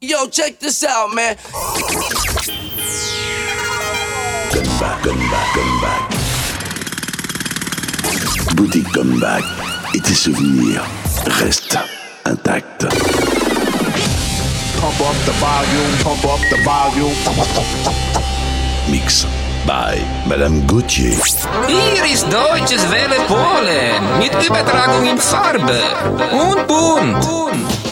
Yo, check this out, man. Comeback, comeback, comeback. Boutique Comeback. Et tes souvenirs restent intacts. Pump up the volume, pump up the volume. Mix by Madame Gauthier. Iris Deutsches Welle Polen mit Übertragung in Farbe und bunt.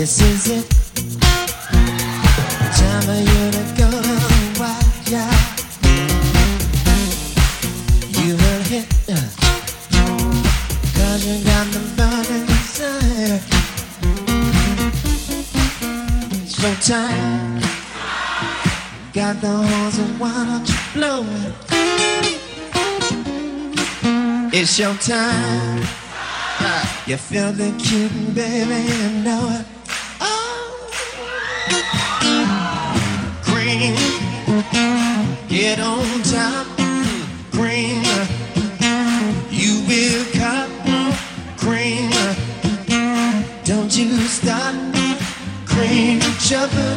This is it. Time for you to go wild, yeah. You will hit Cause you got the burning desire. It's your time. Got the horns? It's your time. You feel the cute, baby, you know it. Cream, get on top. Cream, you will cop. Cream, don't you stop. Cream each other.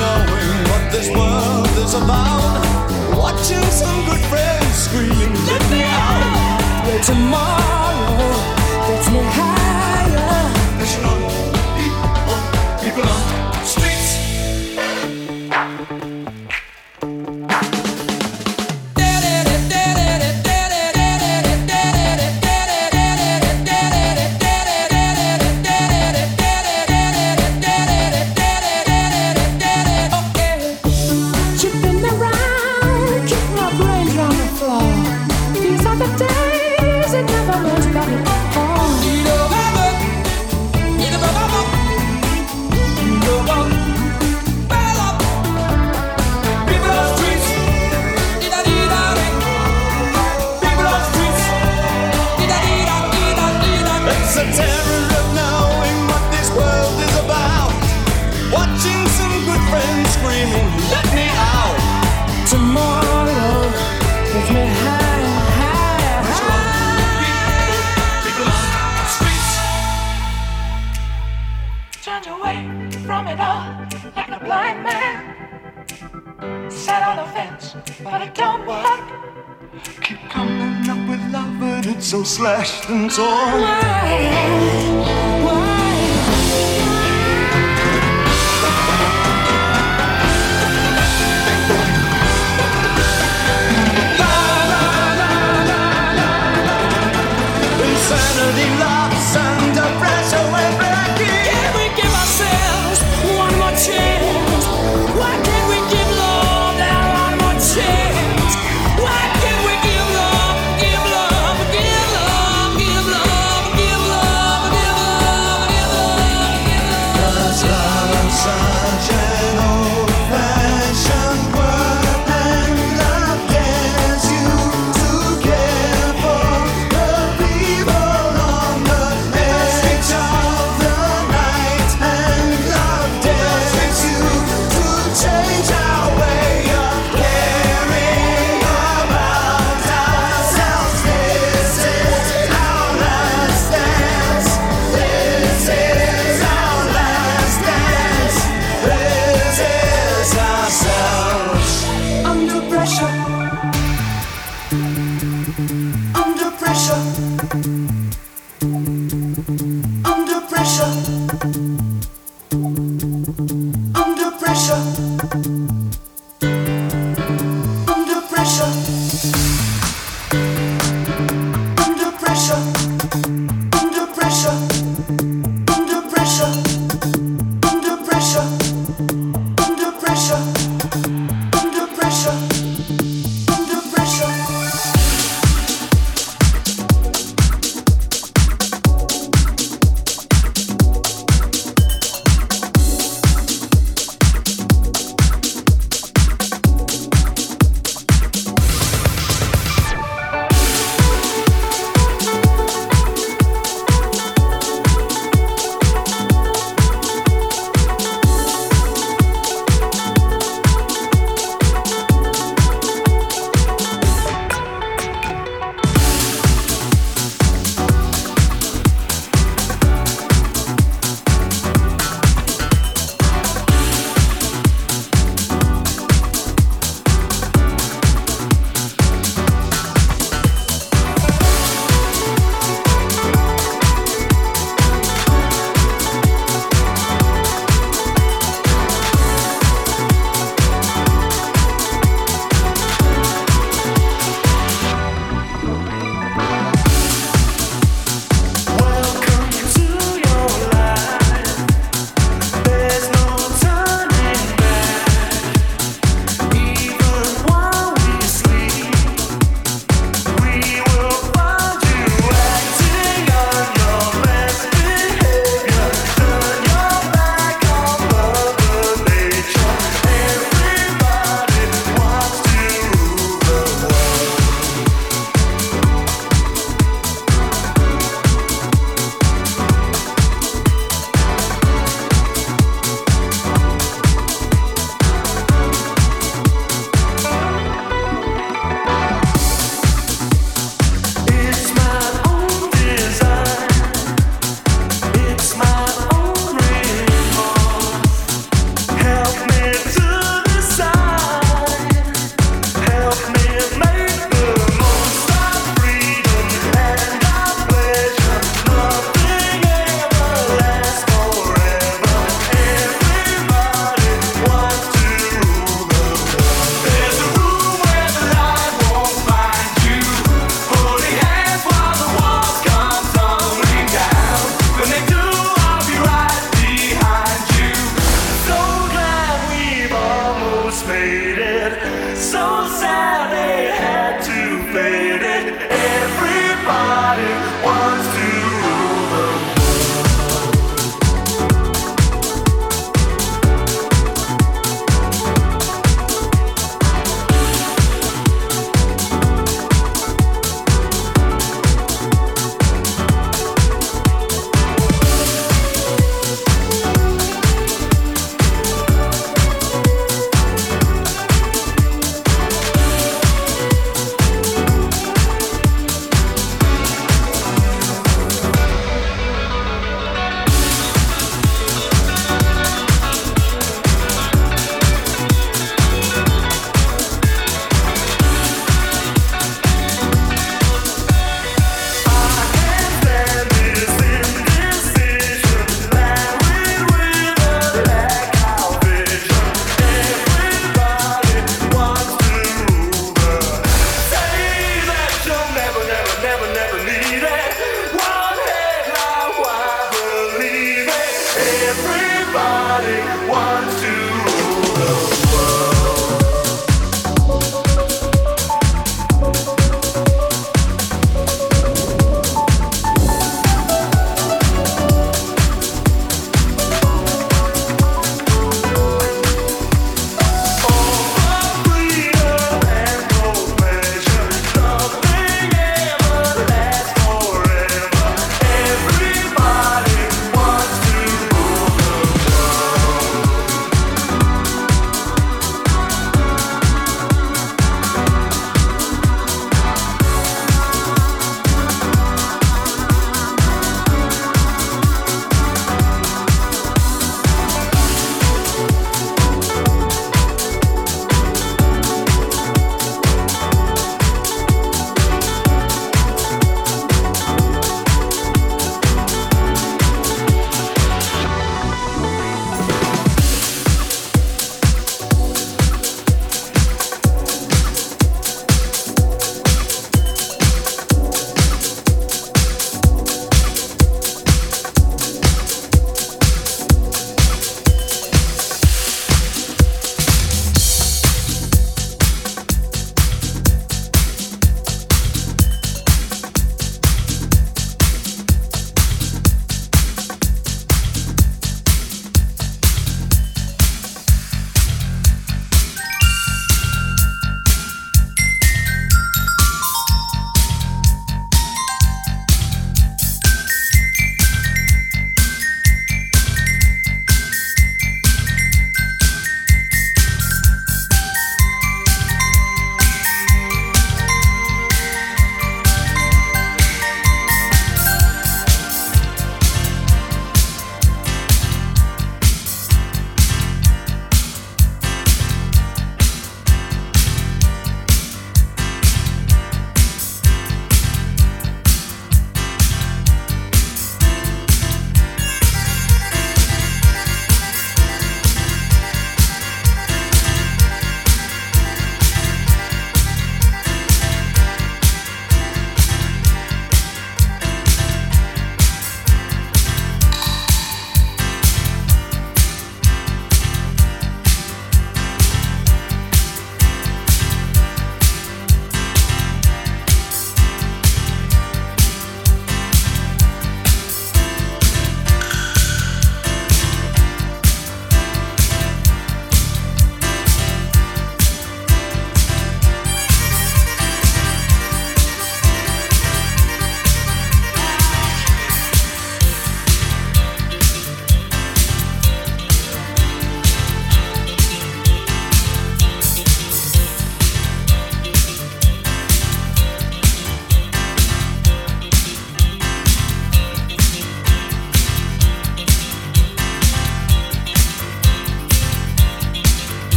Knowing what this world is about.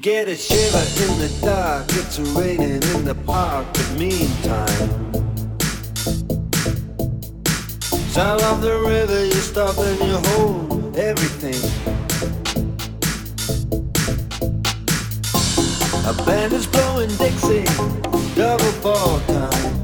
Get a shiver in the dark. It's raining in the park. But meantime, sound of the river, you stop and you hold everything. A band is blowing Dixie, double fall time.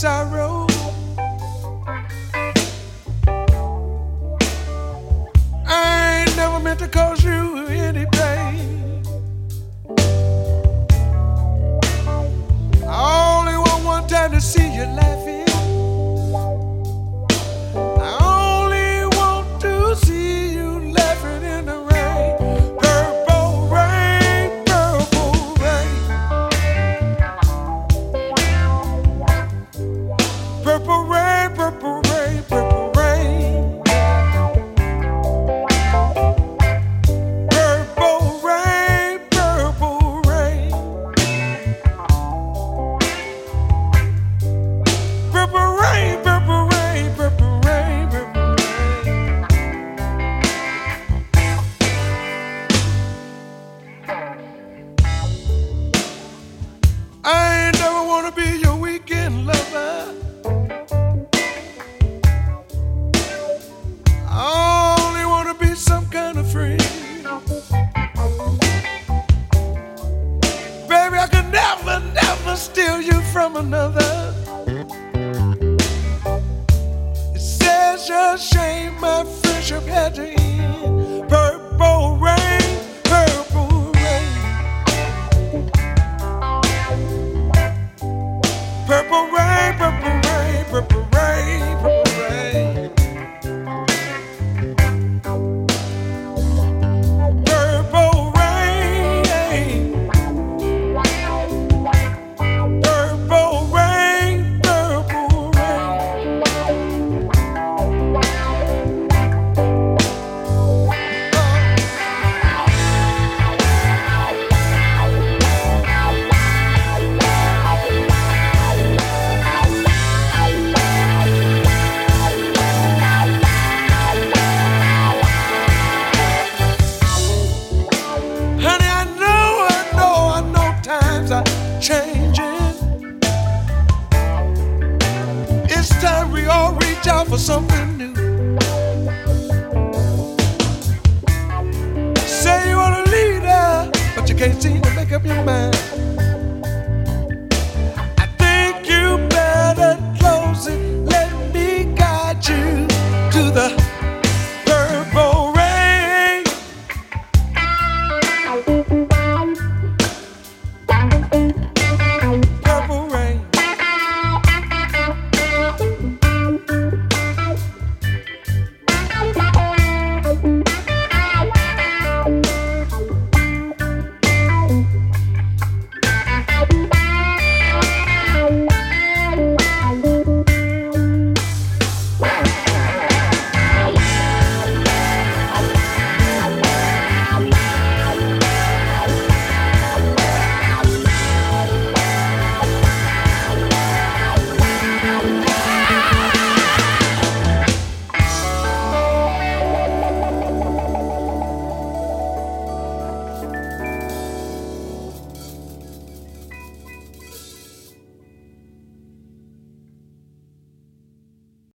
Sorrow.